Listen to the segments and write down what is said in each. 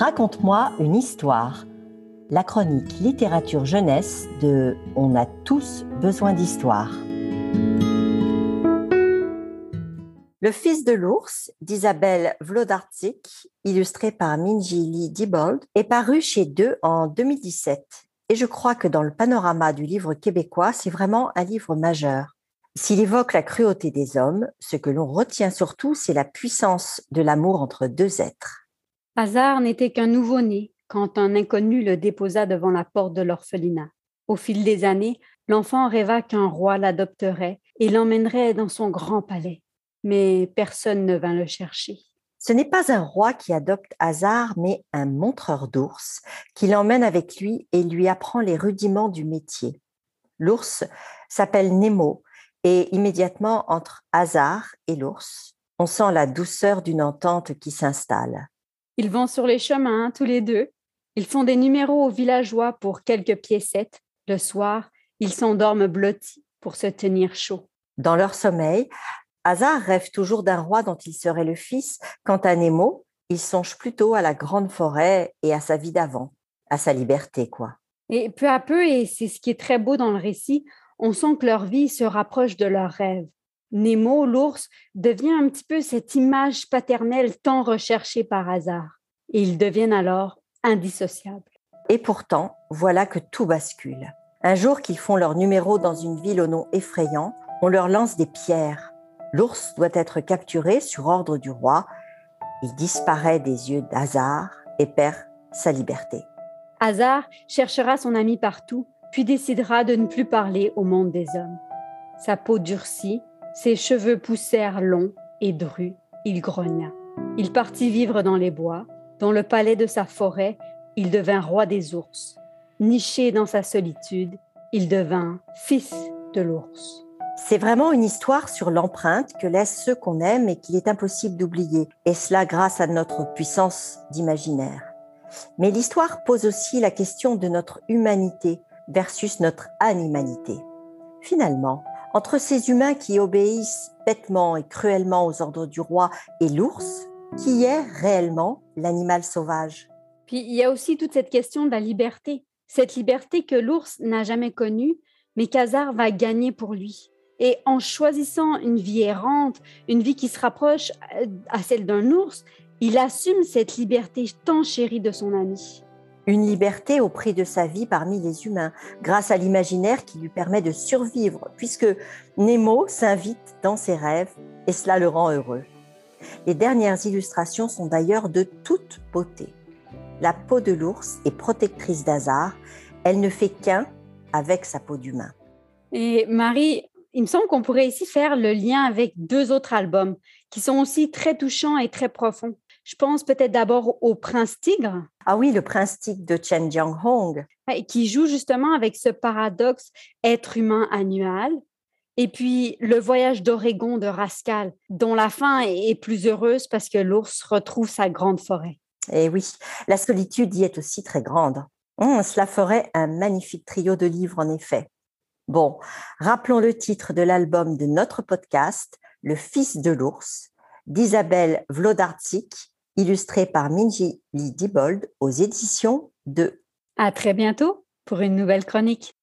Raconte-moi une histoire. La chronique littérature jeunesse de On a tous besoin d'histoire. Le fils de l'ours d'Isabelle Vlodarczyk, illustré par Minji Diebold, est paru chez Deux en 2017. Et je crois que dans le panorama du livre québécois, c'est vraiment un livre majeur. S'il évoque la cruauté des hommes, ce que l'on retient surtout, c'est la puissance de l'amour entre deux êtres. Hazard n'était qu'un nouveau-né quand un inconnu le déposa devant la porte de l'orphelinat. Au fil des années, l'enfant rêva qu'un roi l'adopterait et l'emmènerait dans son grand palais. Mais personne ne vint le chercher. Ce n'est pas un roi qui adopte Hazard, mais un montreur d'ours qui l'emmène avec lui et lui apprend les rudiments du métier. L'ours s'appelle Nemo et immédiatement entre Hazard et l'ours, on sent la douceur d'une entente qui s'installe. Ils vont sur les chemins, tous les deux. Ils font des numéros aux villageois pour quelques piécettes. Le soir, ils s'endorment blottis pour se tenir chaud. Dans leur sommeil, Hazard rêve toujours d'un roi dont il serait le fils. Quant à Nemo, il songe plutôt à la grande forêt et à sa vie d'avant, à sa liberté, quoi. Et peu à peu, et c'est ce qui est très beau dans le récit, on sent que leur vie se rapproche de leur rêve. Nemo, l'ours, devient un petit peu cette image paternelle tant recherchée par hasard. Et ils deviennent alors indissociables. Et pourtant, voilà que tout bascule. Un jour qu'ils font leur numéro dans une ville au nom effrayant, on leur lance des pierres. L'ours doit être capturé sur ordre du roi. Il disparaît des yeux d'Hazard et perd sa liberté. Hazard cherchera son ami partout, puis décidera de ne plus parler au monde des hommes. Sa peau durcit, ses cheveux poussèrent longs et drus, il grogna. Il partit vivre dans les bois. Dans le palais de sa forêt, il devint roi des ours. Niché dans sa solitude, il devint fils de l'ours. C'est vraiment une histoire sur l'empreinte que laissent ceux qu'on aime et qu'il est impossible d'oublier, et cela grâce à notre puissance d'imaginaire. Mais l'histoire pose aussi la question de notre humanité versus notre animalité. Finalement, entre ces humains qui obéissent bêtement et cruellement aux ordres du roi et l'ours, qui est réellement l'animal sauvage. Puis il y a aussi toute cette question de la liberté, cette liberté que l'ours n'a jamais connue, mais qu'Hazard va gagner pour lui. Et en choisissant une vie errante, une vie qui se rapproche euh, à celle d'un ours, il assume cette liberté tant chérie de son ami une liberté au prix de sa vie parmi les humains, grâce à l'imaginaire qui lui permet de survivre, puisque Nemo s'invite dans ses rêves et cela le rend heureux. Les dernières illustrations sont d'ailleurs de toute beauté. La peau de l'ours est protectrice d'hasard, elle ne fait qu'un avec sa peau d'humain. Et Marie, il me semble qu'on pourrait ici faire le lien avec deux autres albums qui sont aussi très touchants et très profonds. Je pense peut-être d'abord au Prince Tigre. Ah oui, le Prince Tigre de Chen Jianghong. Qui joue justement avec ce paradoxe être humain annuel. Et puis le voyage d'Oregon de Rascal, dont la fin est plus heureuse parce que l'ours retrouve sa grande forêt. Et eh oui, la solitude y est aussi très grande. Hum, cela ferait un magnifique trio de livres en effet. Bon, rappelons le titre de l'album de notre podcast, Le Fils de l'ours, d'Isabelle Vlodarczyk, illustré par Minji Lee Diebold aux éditions de. À très bientôt pour une nouvelle chronique.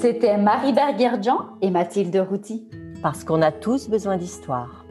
C'était Marie Berger-Jean et Mathilde Routy. Parce qu'on a tous besoin d'histoire.